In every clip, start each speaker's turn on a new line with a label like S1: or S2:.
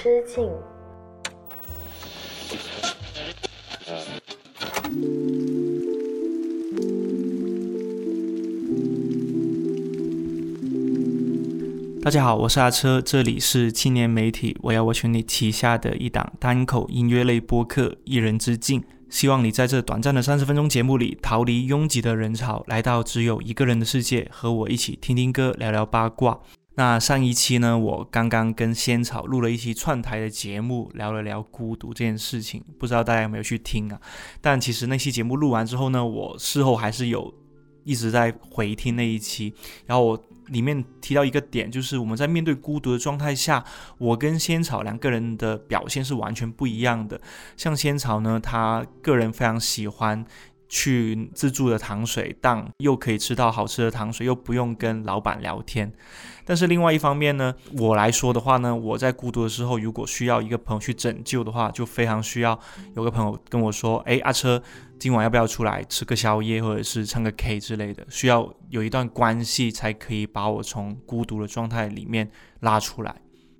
S1: 之境。
S2: 大家好，我是阿车，这里是青年媒体我要我选你旗下的一档单口音乐类播客《一人之境》，希望你在这短暂的三十分钟节目里逃离拥挤的人潮，来到只有一个人的世界，和我一起听听歌，聊聊八卦。那上一期呢，我刚刚跟仙草录了一期串台的节目，聊了聊孤独这件事情，不知道大家有没有去听啊？但其实那期节目录完之后呢，我事后还是有一直在回听那一期，然后我。里面提到一个点，就是我们在面对孤独的状态下，我跟仙草两个人的表现是完全不一样的。像仙草呢，他个人非常喜欢去自助的糖水档，又可以吃到好吃的糖水，又不用跟老板聊天。但是另外一方面呢，我来说的话呢，我在孤独的时候，如果需要一个朋友去拯救的话，就非常需要有个朋友跟我说：“哎，阿车，今晚要不要出来吃个宵夜，或者是唱个 K 之类的？”需要有一段关系才可以把我从孤独的状态里面拉出来。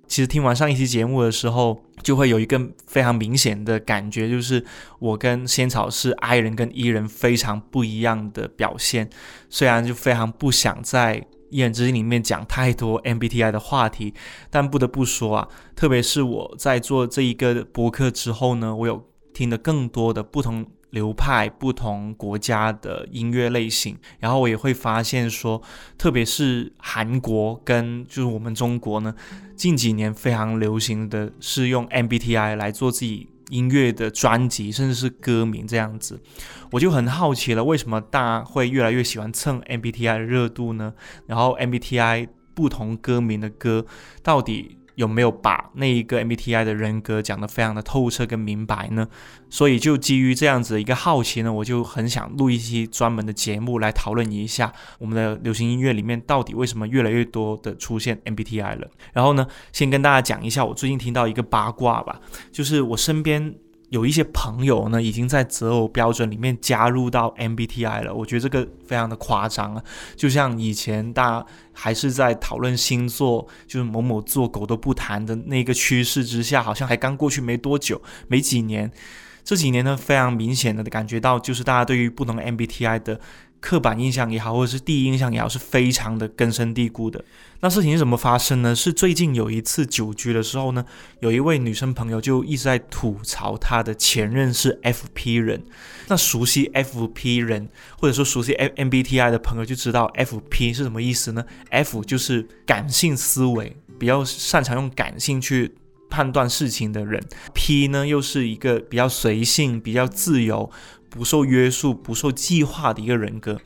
S2: 其实听完上一期节目的时候，就会有一个非常明显的感觉，就是我跟仙草是 I 人跟 E 人非常不一样的表现。虽然就非常不想在。一人之境里面讲太多 MBTI 的话题，但不得不说啊，特别是我在做这一个博客之后呢，我有听了更多的不同流派、不同国家的音乐类型，然后我也会发现说，特别是韩国跟就是我们中国呢，近几年非常流行的是用 MBTI 来做自己。音乐的专辑，甚至是歌名这样子，我就很好奇了，为什么大家会越来越喜欢蹭 MBTI 的热度呢？然后 MBTI 不同歌名的歌，到底？有没有把那一个 MBTI 的人格讲得非常的透彻跟明白呢？所以就基于这样子的一个好奇呢，我就很想录一期专门的节目来讨论一下我们的流行音乐里面到底为什么越来越多的出现 MBTI 了。然后呢，先跟大家讲一下我最近听到一个八卦吧，就是我身边。有一些朋友呢，已经在择偶标准里面加入到 MBTI 了。我觉得这个非常的夸张啊，就像以前大家还是在讨论星座，就是某某座狗都不谈的那个趋势之下，好像还刚过去没多久，没几年。这几年呢，非常明显的感觉到，就是大家对于不同 MBTI 的。刻板印象也好，或者是第一印象也好，是非常的根深蒂固的。那事情是怎么发生呢？是最近有一次酒局的时候呢，有一位女生朋友就一直在吐槽她的前任是 FP 人。那熟悉 FP 人，或者说熟悉 MBTI 的朋友就知道 FP 是什么意思呢？F 就是感性思维，比较擅长用感性去判断事情的人；P 呢又是一个比较随性、比较自由。不受约束、不受计划的一个人格，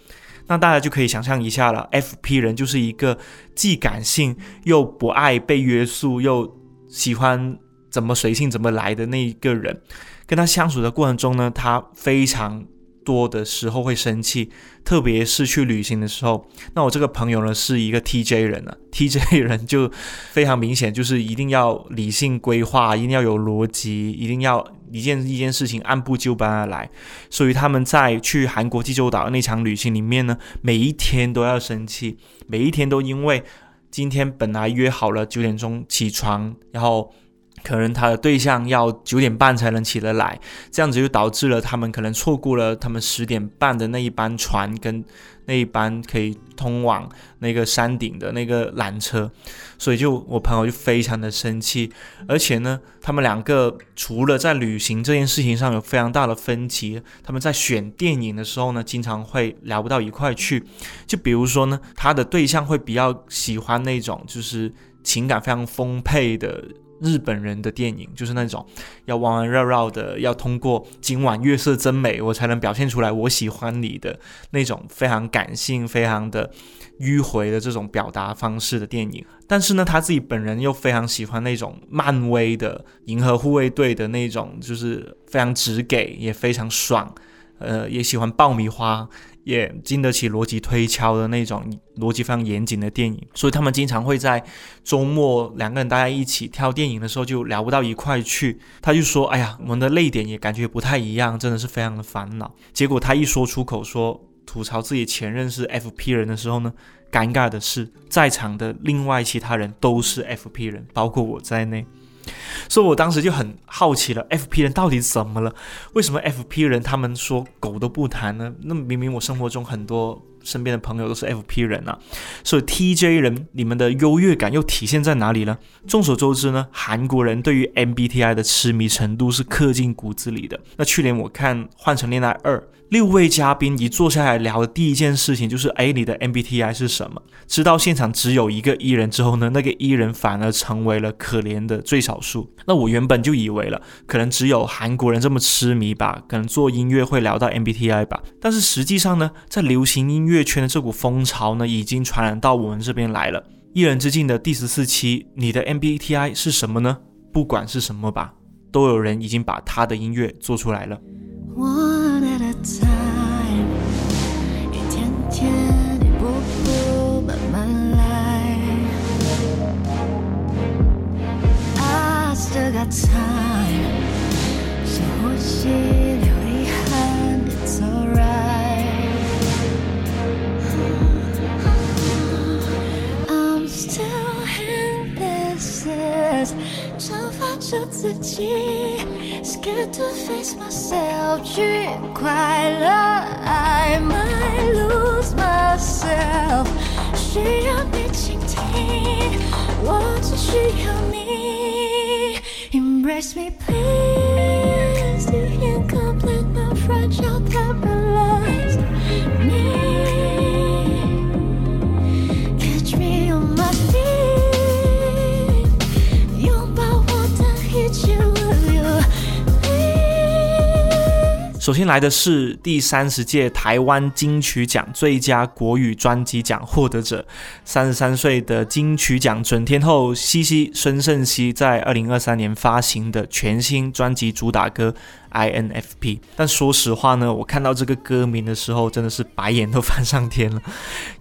S2: 那大家就可以想象一下了。F.P 人就是一个既感性又不爱被约束，又喜欢怎么随性怎么来的那一个人。跟他相处的过程中呢，他非常。多的时候会生气，特别是去旅行的时候。那我这个朋友呢，是一个 TJ 人啊，TJ 人就非常明显，就是一定要理性规划，一定要有逻辑，一定要一件一件事情按部就班的来。所以他们在去韩国济州岛那场旅行里面呢，每一天都要生气，每一天都因为今天本来约好了九点钟起床，然后。可能他的对象要九点半才能起得来，这样子就导致了他们可能错过了他们十点半的那一班船跟那一班可以通往那个山顶的那个缆车，所以就我朋友就非常的生气，而且呢，他们两个除了在旅行这件事情上有非常大的分歧，他们在选电影的时候呢，经常会聊不到一块去。就比如说呢，他的对象会比较喜欢那种就是情感非常丰沛的。日本人的电影就是那种要弯弯绕绕的，要通过今晚月色真美，我才能表现出来我喜欢你的那种非常感性、非常的迂回的这种表达方式的电影。但是呢，他自己本人又非常喜欢那种漫威的银河护卫队的那种，就是非常直给，也非常爽。呃，也喜欢爆米花。也经得起逻辑推敲的那种逻辑非常严谨的电影，所以他们经常会在周末两个人大家一起挑电影的时候就聊不到一块去。他就说：“哎呀，我们的泪点也感觉不太一样，真的是非常的烦恼。”结果他一说出口说吐槽自己前任是 FP 人的时候呢，尴尬的是在场的另外其他人都是 FP 人，包括我在内。所以我当时就很好奇了，FP 人到底怎么了？为什么 FP 人他们说狗都不谈呢？那明明我生活中很多。身边的朋友都是 FP 人啊，所以 TJ 人你们的优越感又体现在哪里呢？众所周知呢，韩国人对于 MBTI 的痴迷程度是刻进骨子里的。那去年我看《换成恋爱二》，六位嘉宾一坐下来聊的第一件事情就是：哎，你的 MBTI 是什么？知道现场只有一个 E 人之后呢，那个 E 人反而成为了可怜的最少数。那我原本就以为了，可能只有韩国人这么痴迷吧，可能做音乐会聊到 MBTI 吧。但是实际上呢，在流行音乐乐圈的这股风潮呢，已经传染到我们这边来了。一人之境的第十四期，你的 MBTI 是什么呢？不管是什么吧，都有人已经把他的音乐做出来了。
S1: 着自己，scared to face myself，去快乐，I might lose myself，需要你倾听，我只需要你，embrace me please，you incomplete my fragile paralyzed
S2: 首先来的是第三十届台湾金曲奖最佳国语专辑奖获得者，三十三岁的金曲奖准天后西西孙盛熙在二零二三年发行的全新专辑主打歌 INFP。但说实话呢，我看到这个歌名的时候，真的是白眼都翻上天了。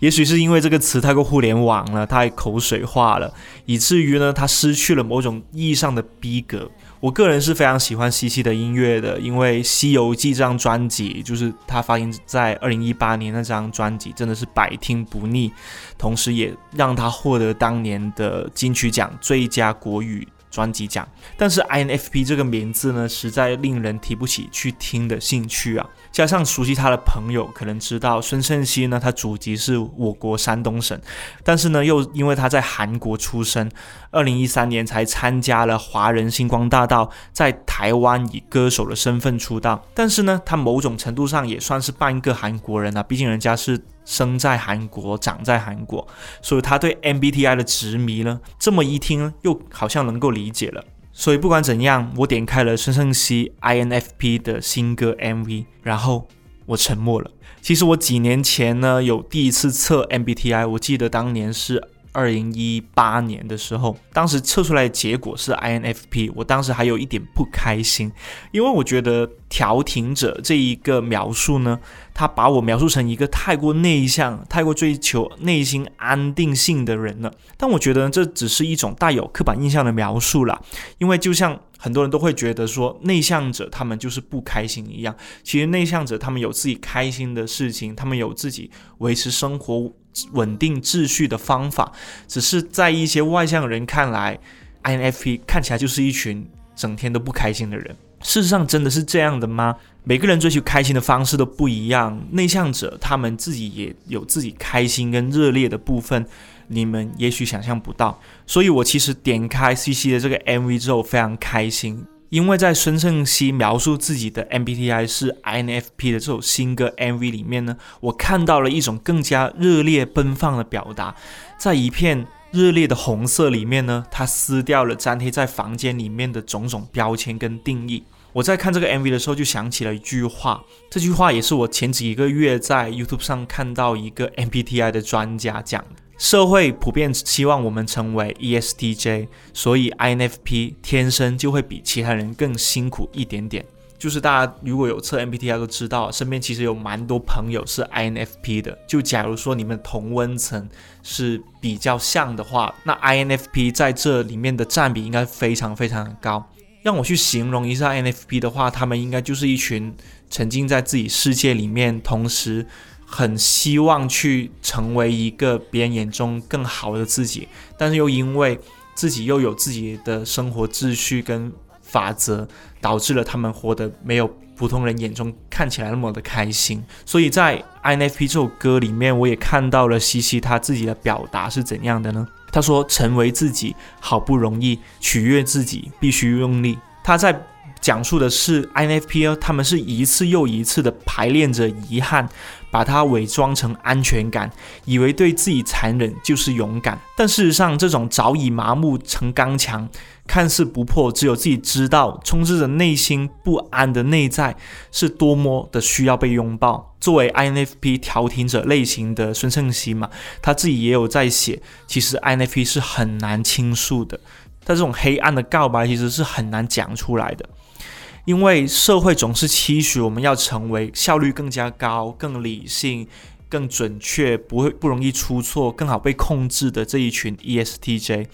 S2: 也许是因为这个词太过互联网了，太口水化了，以至于呢，它失去了某种意义上的逼格。我个人是非常喜欢西西的音乐的，因为《西游记》这张专辑，就是他发行在二零一八年那张专辑，真的是百听不腻，同时也让他获得当年的金曲奖最佳国语。专辑奖，但是 INFP 这个名字呢，实在令人提不起去听的兴趣啊。加上熟悉他的朋友可能知道，孙盛熙呢，他祖籍是我国山东省，但是呢，又因为他在韩国出生，二零一三年才参加了华人星光大道，在台湾以歌手的身份出道。但是呢，他某种程度上也算是半个韩国人啊，毕竟人家是。生在韩国，长在韩国，所以他对 MBTI 的执迷呢，这么一听又好像能够理解了。所以不管怎样，我点开了孙盛熙 INFP 的新歌 MV，然后我沉默了。其实我几年前呢有第一次测 MBTI，我记得当年是。二零一八年的时候，当时测出来的结果是 INFP，我当时还有一点不开心，因为我觉得调停者这一个描述呢，他把我描述成一个太过内向、太过追求内心安定性的人了。但我觉得这只是一种带有刻板印象的描述啦，因为就像很多人都会觉得说内向者他们就是不开心一样，其实内向者他们有自己开心的事情，他们有自己维持生活。稳定秩序的方法，只是在一些外向人看来，INFP 看起来就是一群整天都不开心的人。事实上，真的是这样的吗？每个人追求开心的方式都不一样。内向者他们自己也有自己开心跟热烈的部分，你们也许想象不到。所以我其实点开 CC 的这个 MV 之后，非常开心。因为在孙盛熙描述自己的 MBTI 是 INFP 的这首新歌 MV 里面呢，我看到了一种更加热烈奔放的表达，在一片热烈的红色里面呢，他撕掉了粘贴在房间里面的种种标签跟定义。我在看这个 MV 的时候，就想起了一句话，这句话也是我前几个月在 YouTube 上看到一个 MBTI 的专家讲的。社会普遍希望我们成为 ESTJ，所以 INFP 天生就会比其他人更辛苦一点点。就是大家如果有测 MBTI 都知道，身边其实有蛮多朋友是 INFP 的。就假如说你们同温层是比较像的话，那 INFP 在这里面的占比应该非常非常的高。让我去形容一下 INFP 的话，他们应该就是一群沉浸在自己世界里面，同时。很希望去成为一个别人眼中更好的自己，但是又因为自己又有自己的生活秩序跟法则，导致了他们活得没有普通人眼中看起来那么的开心。所以在 INFP 这首歌里面，我也看到了西西他自己的表达是怎样的呢？他说：“成为自己好不容易，取悦自己必须用力。”他在讲述的是 INFP，他们是一次又一次的排练着遗憾，把它伪装成安全感，以为对自己残忍就是勇敢。但事实上，这种早已麻木成刚强，看似不破，只有自己知道，充斥着内心不安的内在，是多么的需要被拥抱。作为 INFP 调停者类型的孙胜熙嘛，他自己也有在写，其实 INFP 是很难倾诉的，但这种黑暗的告白其实是很难讲出来的。因为社会总是期许我们要成为效率更加高、更理性、更准确、不会不容易出错、更好被控制的这一群 ESTJ，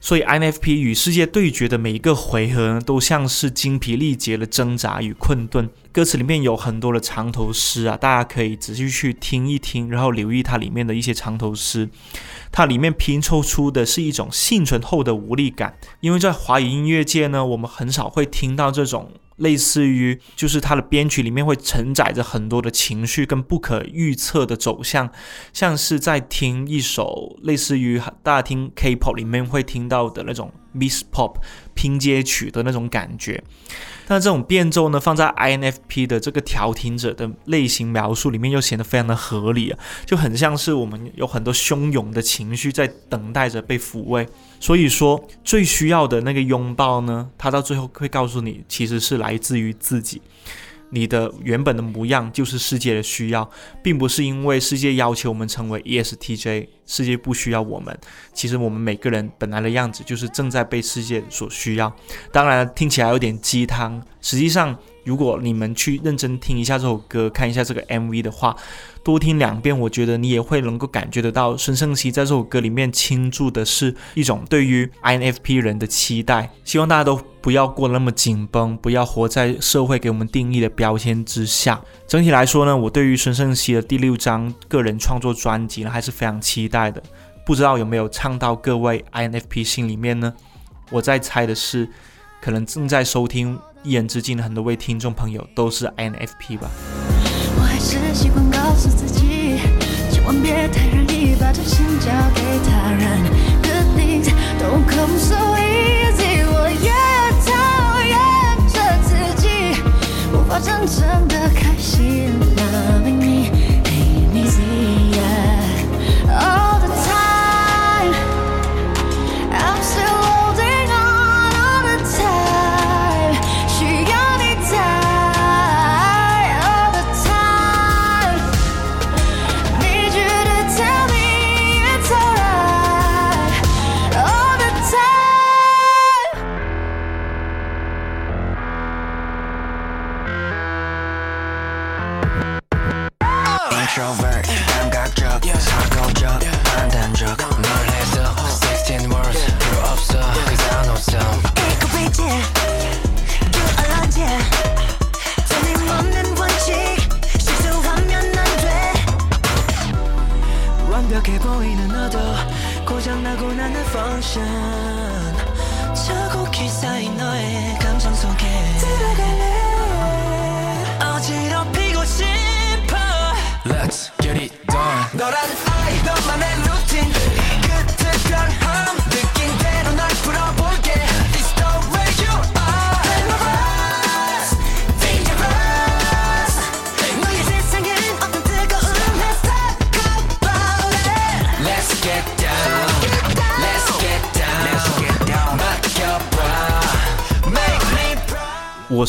S2: 所以 INFP 与世界对决的每一个回合呢都像是精疲力竭的挣扎与困顿。歌词里面有很多的长头诗啊，大家可以仔细去听一听，然后留意它里面的一些长头诗。它里面拼凑出的是一种幸存后的无力感，因为在华语音乐界呢，我们很少会听到这种。类似于，就是它的编曲里面会承载着很多的情绪跟不可预测的走向，像是在听一首类似于大家听 K-pop 里面会听到的那种 Miss Pop 拼接曲的那种感觉。但这种变奏呢，放在 INFP 的这个调停者的类型描述里面，又显得非常的合理啊，就很像是我们有很多汹涌的情绪在等待着被抚慰。所以说，最需要的那个拥抱呢，它到最后会告诉你，其实是来自于自己。你的原本的模样就是世界的需要，并不是因为世界要求我们成为 ESTJ，世界不需要我们。其实我们每个人本来的样子就是正在被世界所需要。当然，听起来有点鸡汤，实际上。如果你们去认真听一下这首歌，看一下这个 MV 的话，多听两遍，我觉得你也会能够感觉得到孙盛熙在这首歌里面倾注的是一种对于 INFP 人的期待。希望大家都不要过那么紧绷，不要活在社会给我们定义的标签之下。整体来说呢，我对于孙盛熙的第六张个人创作专辑呢，还是非常期待的。不知道有没有唱到各位 INFP 心里面呢？我在猜的是，可能正在收听。一言之尽的很多位听众朋友都是 INFP 吧。
S1: 我还是习惯告诉自己，千万别太容易把真心交给他人。Good things don't come so easy，我也讨厌着自己，无法真正的开心。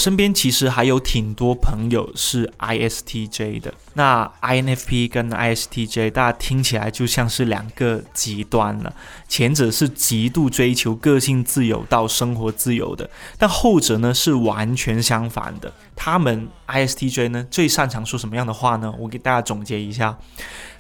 S2: 身边其实还有挺多朋友是 ISTJ 的。那 INFP 跟 ISTJ，大家听起来就像是两个极端了。前者是极度追求个性自由到生活自由的，但后者呢是完全相反的。他们 ISTJ 呢最擅长说什么样的话呢？我给大家总结一下：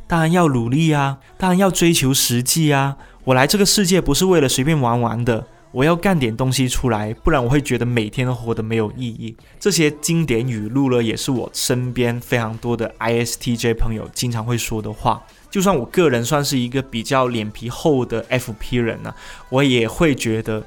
S2: 当然要努力啊，当然要追求实际啊。我来这个世界不是为了随便玩玩的。我要干点东西出来，不然我会觉得每天都活得没有意义。这些经典语录呢，也是我身边非常多的 ISTJ 朋友经常会说的话。就算我个人算是一个比较脸皮厚的 FP 人呢、我也会觉得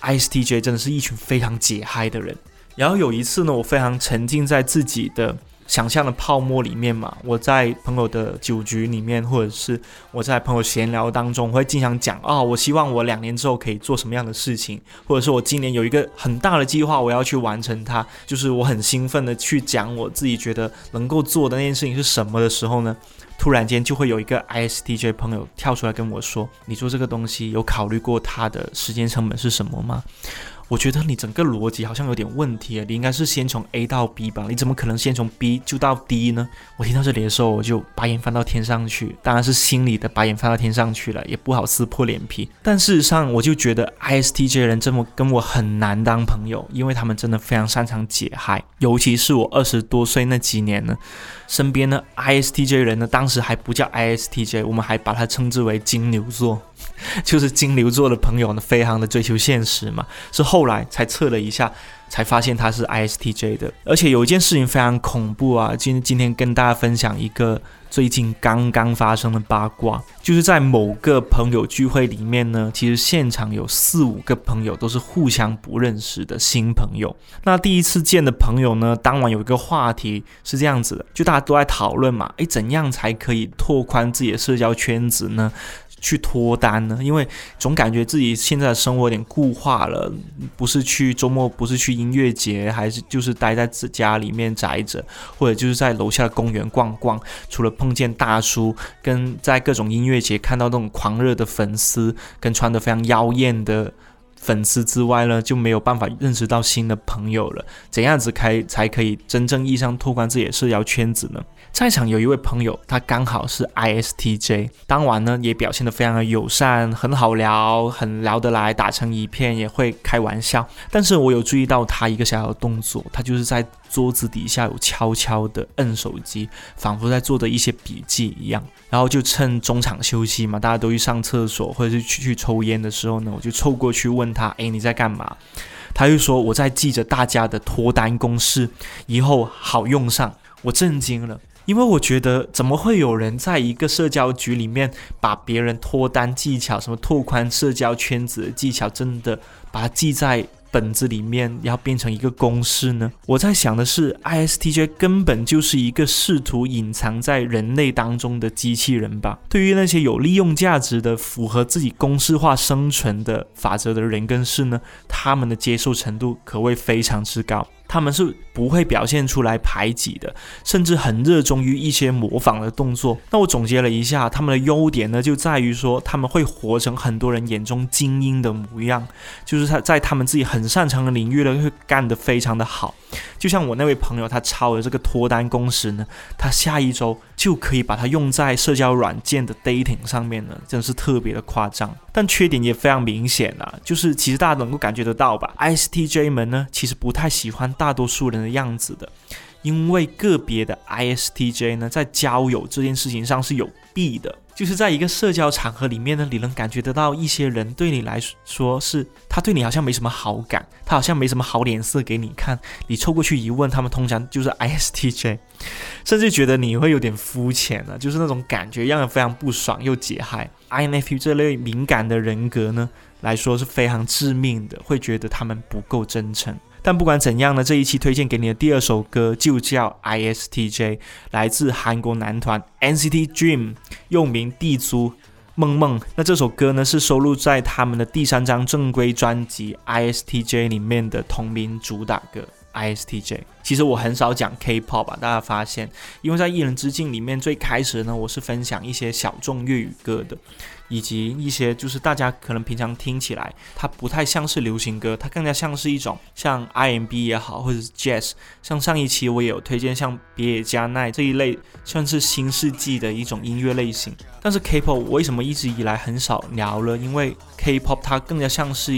S2: ISTJ 真的是一群非常解嗨的人。然后有一次呢，我非常沉浸在自己的想象的泡沫里面嘛，我在朋友的酒局里面，或者是我在朋友闲聊当中，会经常讲啊、我希望我两年之后可以做什么样的事情，或者是我今年有一个很大的计划，我要去完成它，就是我很兴奋的去讲我自己觉得能够做的那件事情是什么的时候呢，突然间就会有一个 ISTJ 朋友跳出来跟我说：“你做这个东西有考虑过它的时间成本是什么吗？”我觉得你整个逻辑好像有点问题啊，你应该是先从 A 到 B 吧，你怎么可能先从 B 就到 D 呢？我听到这里的时候，我就把眼翻到天上去，当然是心里的把眼翻到天上去了，也不好撕破脸皮。但事实上，我就觉得 ISTJ 人这么跟我很难当朋友，因为他们真的非常擅长解嗨，尤其是我二十多岁那几年呢，身边的 ISTJ 人呢，当时还不叫 ISTJ，我们还把它称之为金牛座。就是金牛座的朋友呢，非常的追求现实嘛，是后后来才测了一下，才发现他是 ISTJ 的。而且有一件事情非常恐怖啊，今今天跟大家分享一个最近刚刚发生的八卦，就是在某个朋友聚会里面呢，其实现场有四五个朋友都是互相不认识的新朋友。那第一次见的朋友呢，当晚有一个话题是这样子的，就大家都在讨论嘛，诶，怎样才可以拓宽自己的社交圈子呢？去脱单呢？因为总感觉自己现在的生活有点固化了，不是去周末，不是去音乐节，还是就是待在自家里面宅着，或者就是在楼下的公园逛逛。除了碰见大叔，跟在各种音乐节看到那种狂热的粉丝，跟穿得非常妖艳的。粉丝之外呢，就没有办法认识到新的朋友了。怎样子开才可以真正意义上拓宽自己的社交圈子呢？在场有一位朋友，他刚好是 ISTJ，当晚呢也表现得非常的友善，很好聊，很聊得来，打成一片，也会开玩笑。但是我有注意到他一个小小的动作，他就是在桌子底下有悄悄的摁手机，仿佛在做的一些笔记一样。然后就趁中场休息嘛，大家都去上厕所或者是去去抽烟的时候呢，我就凑过去问他：“哎，你在干嘛？”他就说：“我在记着大家的脱单公式，以后好用上。”我震惊了。因为我觉得，怎么会有人在一个社交局里面把别人脱单技巧、什么拓宽社交圈子的技巧，真的把它记在本子里面，要变成一个公式呢？我在想的是，ISTJ 根本就是一个试图隐藏在人类当中的机器人吧？对于那些有利用价值的、符合自己公式化生存的法则的人跟事呢，他们的接受程度可谓非常之高。他们是不会表现出来排挤的，甚至很热衷于一些模仿的动作。那我总结了一下，他们的优点呢，就在于说他们会活成很多人眼中精英的模样，就是他在他们自己很擅长的领域呢，会干得非常的好。就像我那位朋友，他抄的这个脱单公式呢，他下一周就可以把它用在社交软件的 dating 上面呢，真的是特别的夸张。但缺点也非常明显啊，就是其实大家能够感觉得到吧，ISTJ 们呢，其实不太喜欢大多数人的样子的。因为个别的 ISTJ 呢，在交友这件事情上是有弊的，就是在一个社交场合里面呢，你能感觉得到一些人对你来说是他对你好像没什么好感，他好像没什么好脸色给你看，你凑过去一问，他们通常就是 ISTJ，甚至觉得你会有点肤浅了，就是那种感觉让人非常不爽又解嗨。INFP 这类敏感的人格呢来说是非常致命的，会觉得他们不够真诚。但不管怎样呢，这一期推荐给你的第二首歌就叫 ISTJ，来自韩国男团 NCT Dream，又名地租梦梦。那这首歌呢是收录在他们的第三张正规专辑 ISTJ 里面的同名主打歌。ISTJ，其实我很少讲 K-pop 吧，大家发现，因为在一人之境里面最开始呢，我是分享一些小众粤语歌的，以及一些就是大家可能平常听起来它不太像是流行歌，它更加像是一种像 R&B 也好，或者是 Jazz。像上一期我也有推荐像别野加奈这一类，算是新世纪的一种音乐类型。但是 K-pop 我为什么一直以来很少聊了？因为 K-pop 它更加像是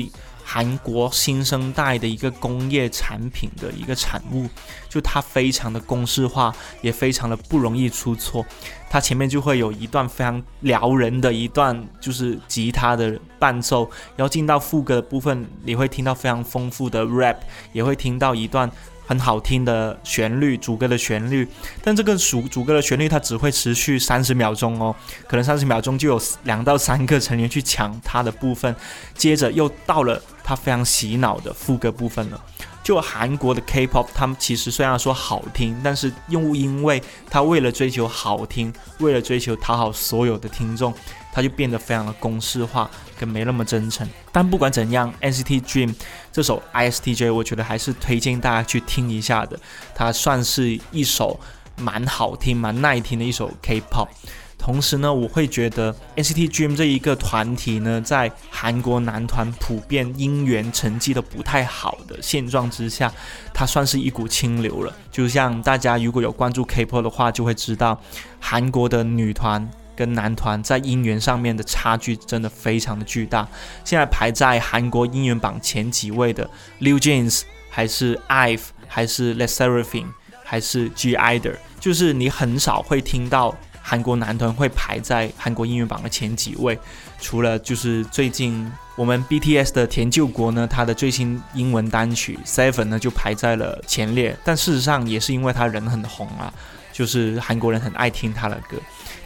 S2: 韩国新生代的一个工业产品的一个产物，就它非常的公式化，也非常的不容易出错。它前面就会有一段非常撩人的一段，就是吉他的伴奏，然后进到副歌的部分，你会听到非常丰富的 rap，也会听到一段很好听的旋律，主歌的旋律。但这个主主歌的旋律它只会持续三十秒钟哦，可能三十秒钟就有两到三个成员去抢它的部分，接着又到了它非常洗脑的副歌部分了。就韩国的 K-pop，他们其实虽然说好听，但是又因为他为了追求好听，为了追求讨好所有的听众，他就变得非常的公式化，跟没那么真诚。但不管怎样，NCT Dream 这首 ISTJ，我觉得还是推荐大家去听一下的。它算是一首蛮好听、蛮耐听的一首 K-pop。同时呢，我会觉得 NCT Dream 这一个团体呢，在韩国男团普遍音源成绩都不太好的现状之下，它算是一股清流了。就像大家如果有关注 K-pop 的话，就会知道韩国的女团跟男团在音源上面的差距真的非常的巨大。现在排在韩国音源榜前几位的 l e w Jeans 还是 IVE 还是 Le Sserafim 还是 G ider 就是你很少会听到。韩国男团会排在韩国音乐榜的前几位，除了就是最近我们 BTS 的田救国呢，他的最新英文单曲 Seven 呢就排在了前列，但事实上也是因为他人很红啊，就是韩国人很爱听他的歌。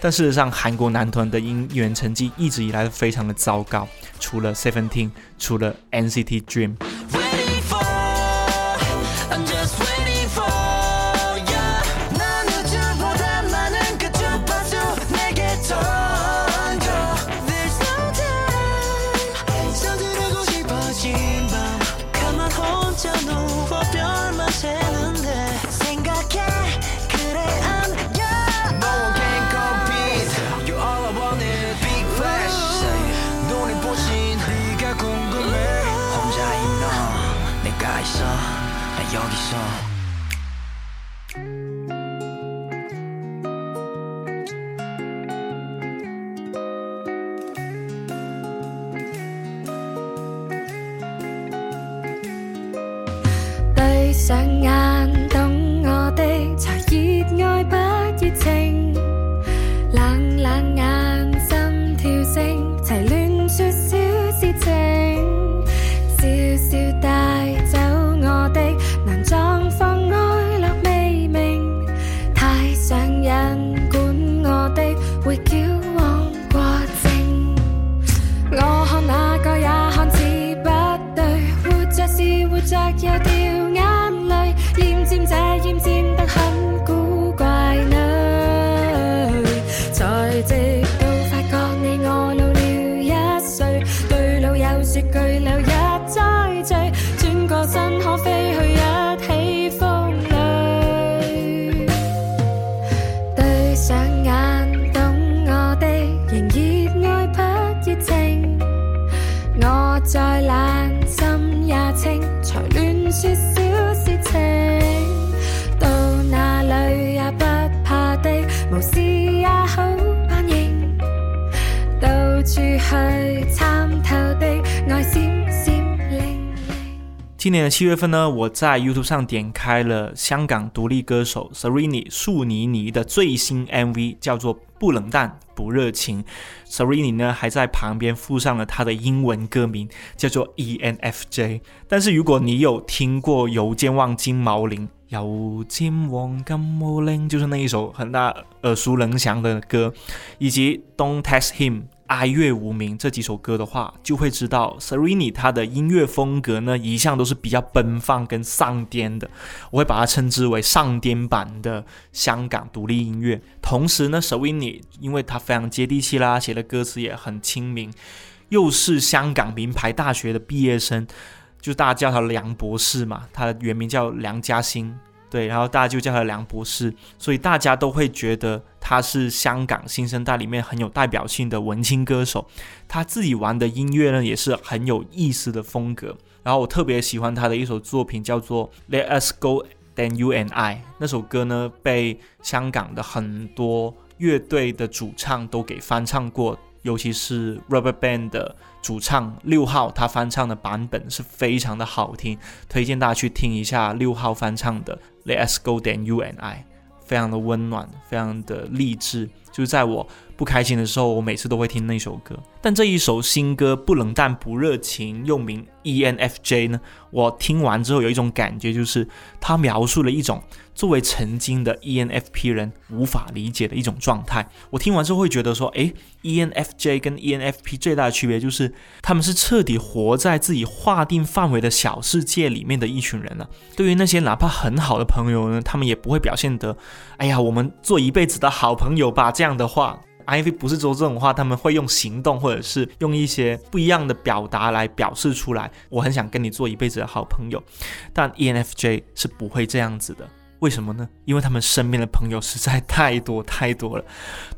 S2: 但事实上，韩国男团的音源成绩一直以来都非常的糟糕，除了 Seventeen，除了 NCT Dream。七月份呢，我在 YouTube 上点开了香港独立歌手 Serrini 素妮妮的最新 MV，叫做《不冷淡不热情》。Serrini 呢还在旁边附上了她的英文歌名，叫做 ENFJ。但是如果你有听过《邮件望金毛铃》，邮件望金毛铃就是那一首很大耳熟能详的歌，以及 Don't Text Him。哀乐无名这几首歌的话，就会知道 Serrini 她的音乐风格呢，一向都是比较奔放跟上颠的，我会把它称之为上颠版的香港独立音乐。同时呢，Serrini 因为她非常接地气啦，写的歌词也很亲民，又是香港名牌大学的毕业生，就大家叫他梁博士嘛，他的原名叫梁嘉欣。对，然后大家就叫他梁博士，所以大家都会觉得他是香港新生代里面很有代表性的文青歌手。他自己玩的音乐呢，也是很有意思的风格。然后我特别喜欢他的一首作品，叫做《Let Us Go Then You and I》。那首歌呢，被香港的很多乐队的主唱都给翻唱过。尤其是 Rubberband 的主唱六号，他翻唱的版本是非常的好听，推荐大家去听一下六号翻唱的《Let's Go Then You and I》，非常的温暖，非常的励志。就是在我不开心的时候，我每次都会听那首歌。但这一首新歌《不冷淡不热情》，又名 ENFJ 呢，我听完之后有一种感觉，就是它描述了一种作为曾经的 ENFP 人无法理解的一种状态。我听完之后会觉得说，诶 e n f j 跟 ENFP 最大的区别就是，他们是彻底活在自己划定范围的小世界里面的一群人了、对于那些哪怕很好的朋友呢，他们也不会表现得，哎呀，我们做一辈子的好朋友吧这样的话。INFP 不是说这种话，他们会用行动或者是用一些不一样的表达来表示出来。我很想跟你做一辈子的好朋友，但 ENFJ 是不会这样子的。为什么呢？因为他们身边的朋友实在太多太多了，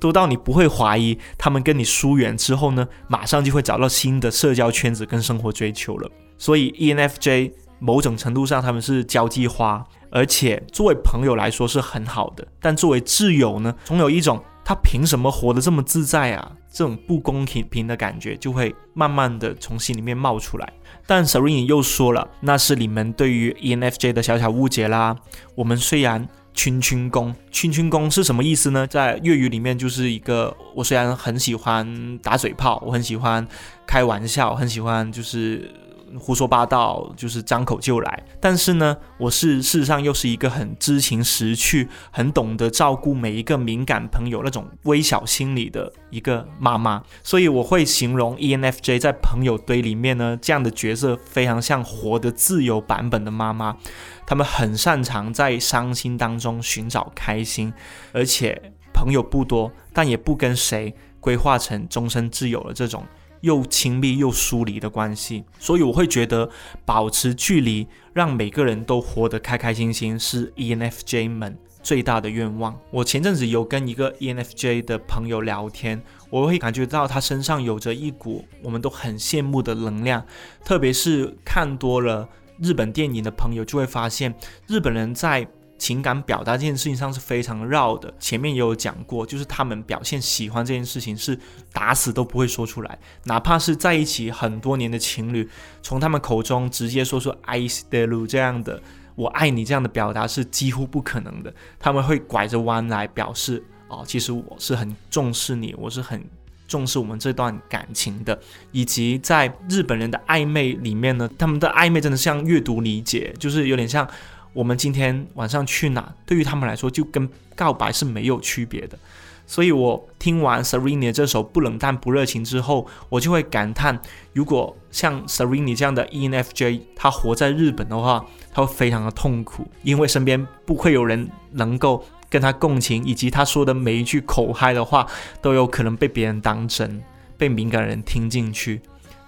S2: 多到你不会怀疑他们跟你疏远之后呢，马上就会找到新的社交圈子跟生活追求了。所以 ENFJ 某种程度上他们是交际花，而且作为朋友来说是很好的，但作为挚友呢，总有一种他凭什么活得这么自在啊？这种不公平的感觉就会慢慢的从心里面冒出来。但 s e r e n 又说了，那是你们对于 E ENFJ 的小小误解啦。我们虽然群群攻，群群攻是什么意思呢？在粤语里面就是一个，我虽然很喜欢打嘴炮，我很喜欢开玩笑，很喜欢就是胡说八道，就是张口就来。但是呢，我是事实上又是一个很知情识趣、很懂得照顾每一个敏感朋友那种微小心理的一个妈妈，所以我会形容 ENFJ 在朋友堆里面呢，这样的角色非常像活得自由版本的妈妈。他们很擅长在伤心当中寻找开心，而且朋友不多，但也不跟谁规划成终身挚友的这种又亲密又疏离的关系。所以我会觉得保持距离，让每个人都活得开开心心，是 ENFJ 们最大的愿望。我前阵子有跟一个 ENFJ 的朋友聊天，我会感觉到他身上有着一股我们都很羡慕的能量，特别是看多了。日本电影的朋友就会发现，日本人在情感表达这件事情上是非常绕的。前面也有讲过，就是他们表现喜欢这件事情是打死都不会说出来，哪怕是在一起很多年的情侣，从他们口中直接说出 “I s t e l 这样的“我爱你”这样的表达是几乎不可能的。他们会拐着弯来表示，哦，其实我是很重视你，我是很。重视我们这段感情的，以及在日本人的暧昧里面呢，他们的暧昧真的像阅读理解，就是有点像我们今天晚上去哪，对于他们来说就跟告白是没有区别的。所以我听完 Serena 这首《不冷淡不热情》之后，我就会感叹，如果像 Serena 这样的 ENFJ，他活在日本的话，他会非常的痛苦，因为身边不会有人能够。跟他共情，以及他說的每一句口嗨的話，都有可能被別人當真，被敏感人聽進去。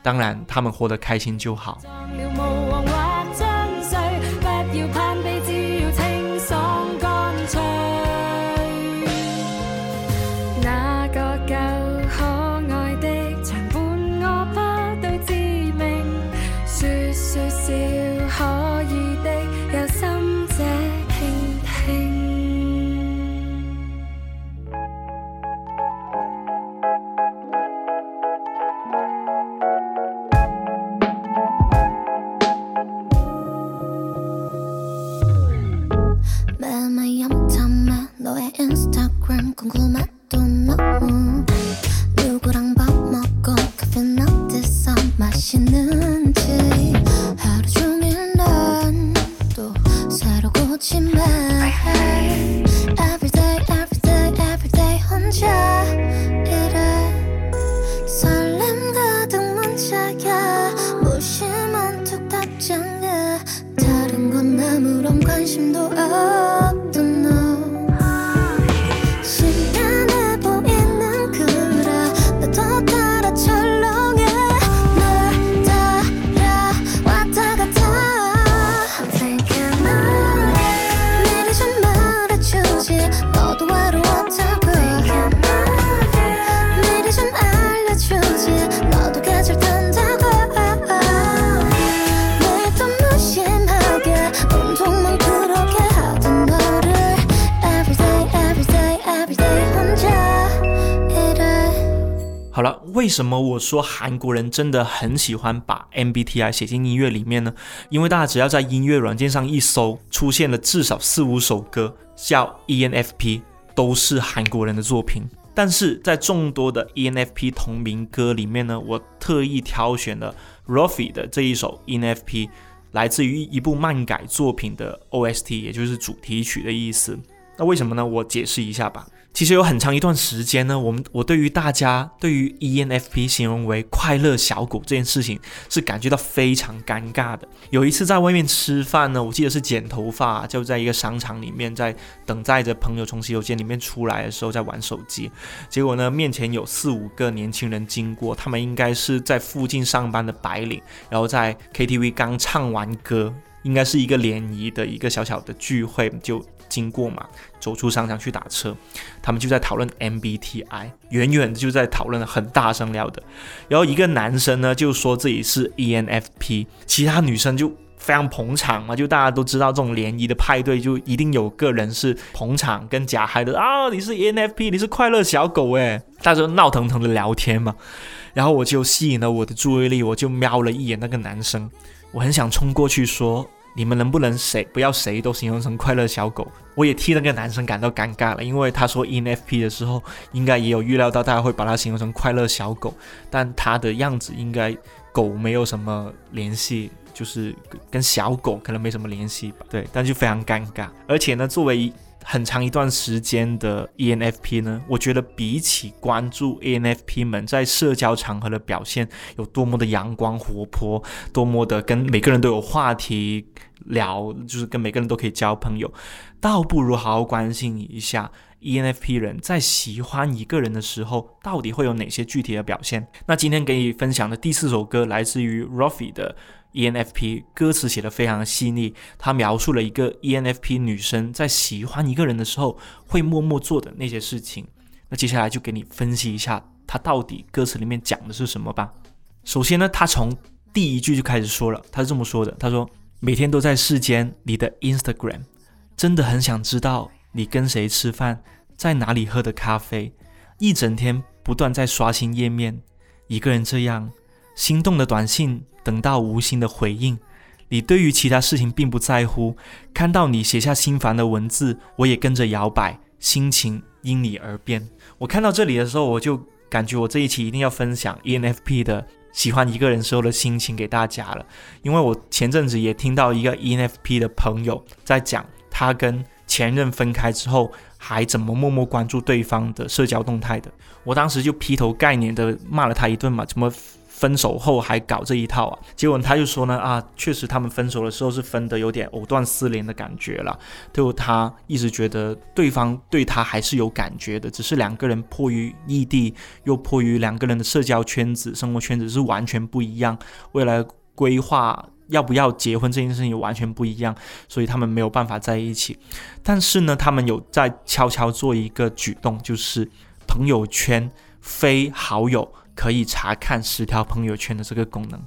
S2: 當然，他們活得開心就好。为什么我说韩国人真的很喜欢把 MBTI 写进音乐里面呢？因为大家只要在音乐软件上一搜，出现了至少四五首歌叫 ENFP，都是韩国人的作品。但是在众多的 ENFP 同名歌里面呢，我特意挑选了 Rofi 的这一首 ENFP，来自于一部漫改作品的 OST，也就是主题曲的意思。那为什么呢？我解释一下吧。其实有很长一段时间呢，我们我对于大家对于 ENFP 形容为快乐小狗这件事情是感觉到非常尴尬的。有一次在外面吃饭呢，我记得是剪头发，就在一个商场里面，在等待着朋友从洗手间里面出来的时候，在玩手机。结果呢，面前有四五个年轻人经过，他们应该是在附近上班的白领，然后在 KTV 刚唱完歌，应该是一个联谊的一个小小的聚会就。经过嘛，走出商场去打车，他们就在讨论 MBTI，远远就在讨论，很大声聊的。然后一个男生呢就说自己是 ENFP，其他女生就非常捧场嘛，就大家都知道这种联谊的派对就一定有个人是捧场跟假嗨的啊，你是 ENFP，你是快乐小狗诶，大家就闹腾腾的聊天嘛。然后我就吸引了我的注意力，我就瞄了一眼那个男生，我很想冲过去说。你们能不能谁不要谁都形容成快乐小狗？我也替那个男生感到尴尬了，因为他说 ENFP 的时候，应该也有预料到大家会把他形容成快乐小狗，但他的样子应该狗没有什么联系，就是跟小狗可能没什么联系吧。对，但就非常尴尬。而且呢，作为很长一段时间的 ENFP 呢，我觉得比起关注 ENFP 们在社交场合的表现有多么的阳光活泼，多么的跟每个人都有话题聊，就是跟每个人都可以交朋友，倒不如好好关心一下 ENFP 人在喜欢一个人的时候，到底会有哪些具体的表现。那今天给你分享的第四首歌来自于 Rofi 的。ENFP 歌词写的非常细腻，他描述了一个 ENFP 女生在喜欢一个人的时候会默默做的那些事情。那接下来就给你分析一下，他到底歌词里面讲的是什么吧。首先呢，他从第一句就开始说了，他是这么说的：他说每天都在世间你的 Instagram，真的很想知道你跟谁吃饭，在哪里喝的咖啡，一整天不断在刷新页面，一个人这样。心动的短信，等到无心的回应。你对于其他事情并不在乎，看到你写下心烦的文字，我也跟着摇摆，心情因你而变。我看到这里的时候，我就感觉我这一期一定要分享 ENFP 的喜欢一个人时候的心情给大家了，因为我前阵子也听到一个 ENFP 的朋友在讲，他跟前任分开之后，还怎么默默关注对方的社交动态的。我当时就劈头盖脸的骂了他一顿嘛，怎么？分手后还搞这一套啊？结果他就说呢啊，确实他们分手的时候是分的有点藕断丝连的感觉了。就他一直觉得对方对他还是有感觉的，只是两个人迫于异地，又迫于两个人的社交圈子、生活圈子是完全不一样，未来规划要不要结婚这件事情也完全不一样，所以他们没有办法在一起。但是呢，他们有在悄悄做一个举动，就是朋友圈非好友。可以查看十条朋友圈的这个功能，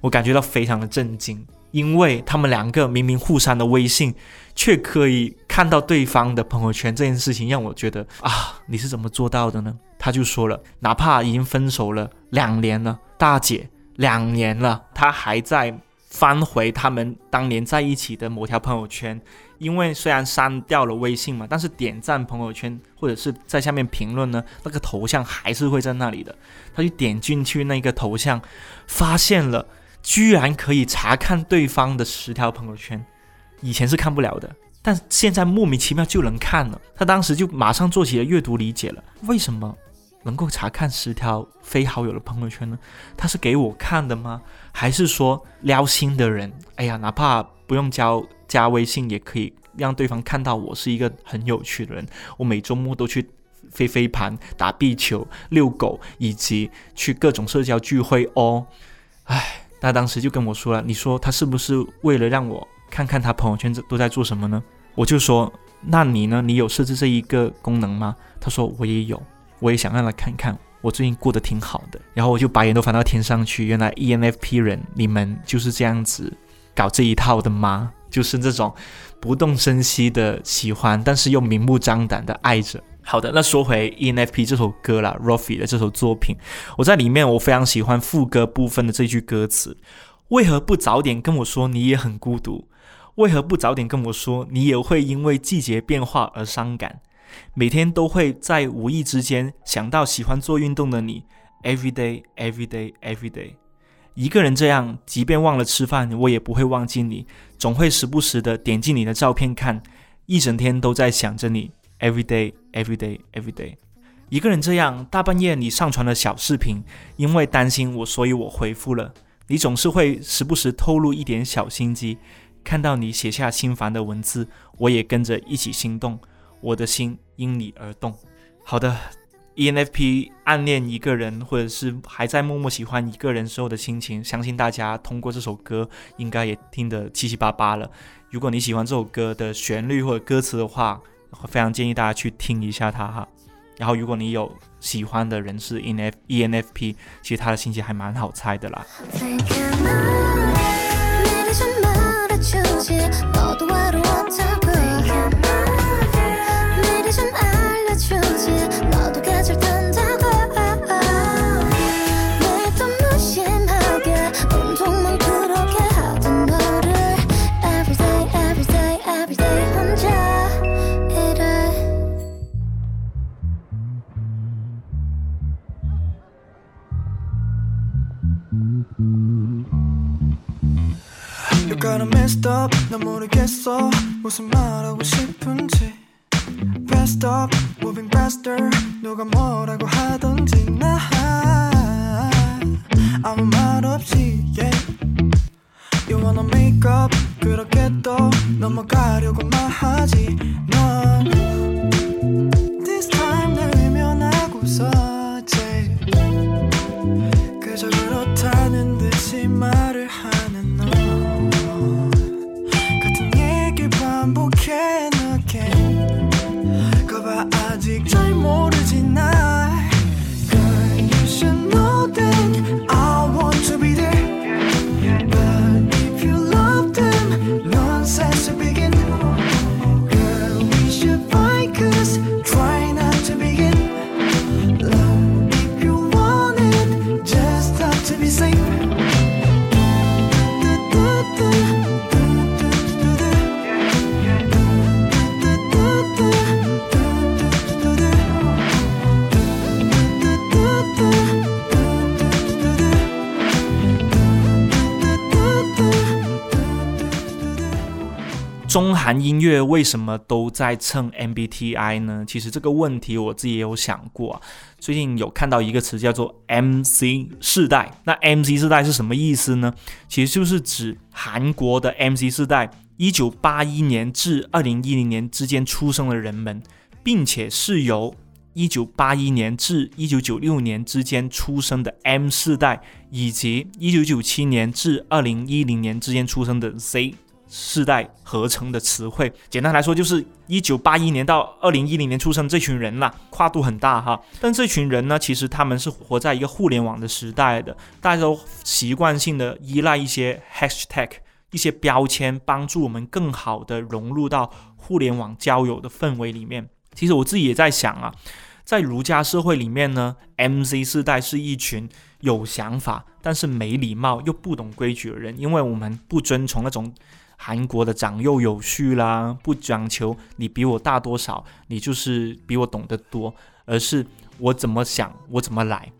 S2: 我感觉到非常的震惊，因为他们两个明明互删了微信，却可以看到对方的朋友圈，这件事情让我觉得啊，你是怎么做到的呢？他就说了，哪怕已经分手了两年了，大姐两年了，他还在翻回他们当年在一起的某条朋友圈。因为虽然删掉了微信嘛，但是点赞朋友圈或者是在下面评论呢，那个头像还是会在那里的。他就点进去那个头像，发现了居然可以查看对方的十条朋友圈，以前是看不了的，但现在莫名其妙就能看了。他当时就马上做起了阅读理解了，为什么能够查看十条非好友的朋友圈呢？他是给我看的吗？还是说撩心的人？哎呀，哪怕不用交。加微信也可以让对方看到我是一个很有趣的人。我每周末都去飞飞盘、打壁球、遛狗，以及去各种社交聚会哦。唉，他当时就跟我说了：“你说他是不是为了让我看看他朋友圈都在做什么呢？”我就说：“那你呢？你有设置这一个功能吗？”他说：“我也有，我也想让他看看我最近过得挺好的。”然后我就把眼都翻到天上去，原来 ENFP 人你们就是这样子搞这一套的吗？就是这种不动声息的喜欢，但是又明目张胆的爱着好的，那说回 ENFP 这首歌啦 r o f i 的这首作品，我在里面我非常喜欢副歌部分的这句歌词：为何不早点跟我说你也很孤独？为何不早点跟我说你也会因为季节变化而伤感？每天都会在无意之间想到喜欢做运动的你，every day, every day, every day。一个人这样，即便忘了吃饭，我也不会忘记你，总会时不时的点进你的照片看，一整天都在想着你，every day, every day, every day。一个人这样，大半夜你上传了小视频，因为担心我，所以我回复了。你总是会时不时透露一点小心机，看到你写下心烦的文字，我也跟着一起心动，我的心因你而动。好的，ENFP 暗恋一个人，或者是还在默默喜欢一个人时候的心情，相信大家通过这首歌应该也听得七七八八了。如果你喜欢这首歌的旋律或者歌词的话，非常建议大家去听一下它哈。然后，如果你有喜欢的人是 ENF ENFP，其实他的心情还蛮好猜的啦。中韩音乐为什么都在蹭 MBTI 呢？其实这个问题我自己也有想过、啊。最近有看到一个词叫做 MC 世代，那 MC 世代是什么意思呢？其实就是指韩国的 MC 世代，一九八一年至二零一零年之间出生的人们，并且是由一九八一年至一九九六年之间出生的 M 世代，以及一九九七年至二零一零年之间出生的 Z 世代合成的词汇。简单来说，就是一九八一年到二零一零年出生这群人啦，跨度很大哈。但这群人呢，其实他们是活在一个互联网的时代的，大家都习惯性的依赖一些 hashtag。一些标签帮助我们更好的融入到互联网交友的氛围里面。其实我自己也在想啊，在儒家社会里面呢，MC 世代是一群有想法但是没礼貌又不懂规矩的人，因为我们不遵从那种韩国的长幼有序啦，不讲求你比我大多少，你就是比我懂得多，而是我怎么想我怎么来。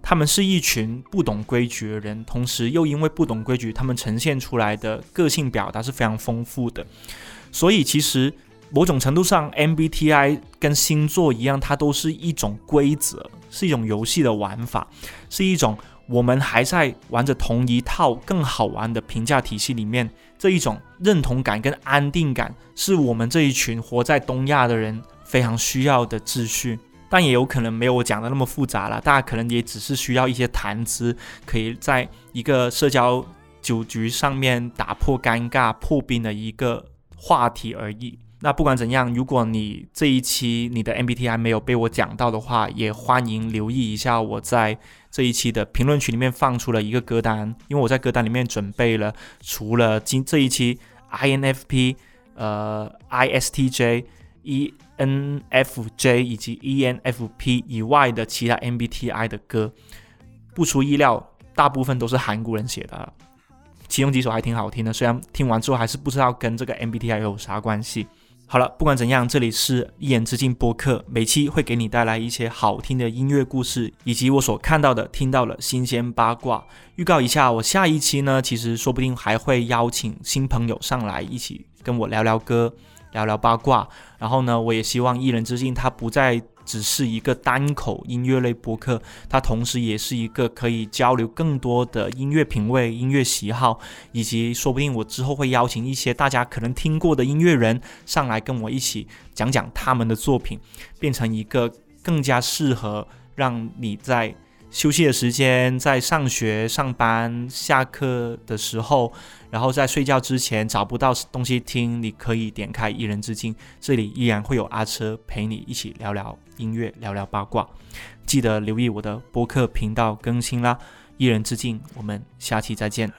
S2: 他们是一群不懂规矩的人，同时又因为不懂规矩，他们呈现出来的个性表达是非常丰富的。所以其实某种程度上，MBTI 跟星座一样，它都是一种规则，是一种游戏的玩法，是一种我们还在玩着同一套更好玩的评价体系里面，这一种认同感跟安定感，是我们这一群活在东亚的人非常需要的秩序。但也有可能没有我讲的那么复杂了，大家可能也只是需要一些谈资，可以在一个社交酒局上面打破尴尬、破冰的一个话题而已。那不管怎样，如果你这一期你的 MBTI 没有被我讲到的话，也欢迎留意一下我在这一期的评论区里面放出了一个歌单，因为我在歌单里面准备了除了今这一期 INFP、呃 ISTJ。ENFJ 以及 ENFP 以外的其他 MBTI 的歌，不出意料，大部分都是韩国人写的，其中几首还挺好听的。虽然听完之后还是不知道跟这个 MBTI 有啥关系。好了，不管怎样，这里是一言之境播客，每期会给你带来一些好听的音乐故事，以及我所看到的、听到的新鲜八卦。预告一下，我下一期呢，其实说不定还会邀请新朋友上来一起跟我聊聊歌、聊聊八卦。然后呢，我也希望一人之境它不再只是一个单口音乐类播客，它同时也是一个可以交流更多的音乐品味、音乐喜好，以及说不定我之后会邀请一些大家可能听过的音乐人上来跟我一起讲讲他们的作品，变成一个更加适合让你在休息的时间，在上学、上班、下课的时候，然后在睡觉之前找不到东西听，你可以点开一人之境，这里依然会有阿车陪你一起聊聊音乐、聊聊八卦。记得留意我的播客频道更新啦！一人之境，我们下期再见。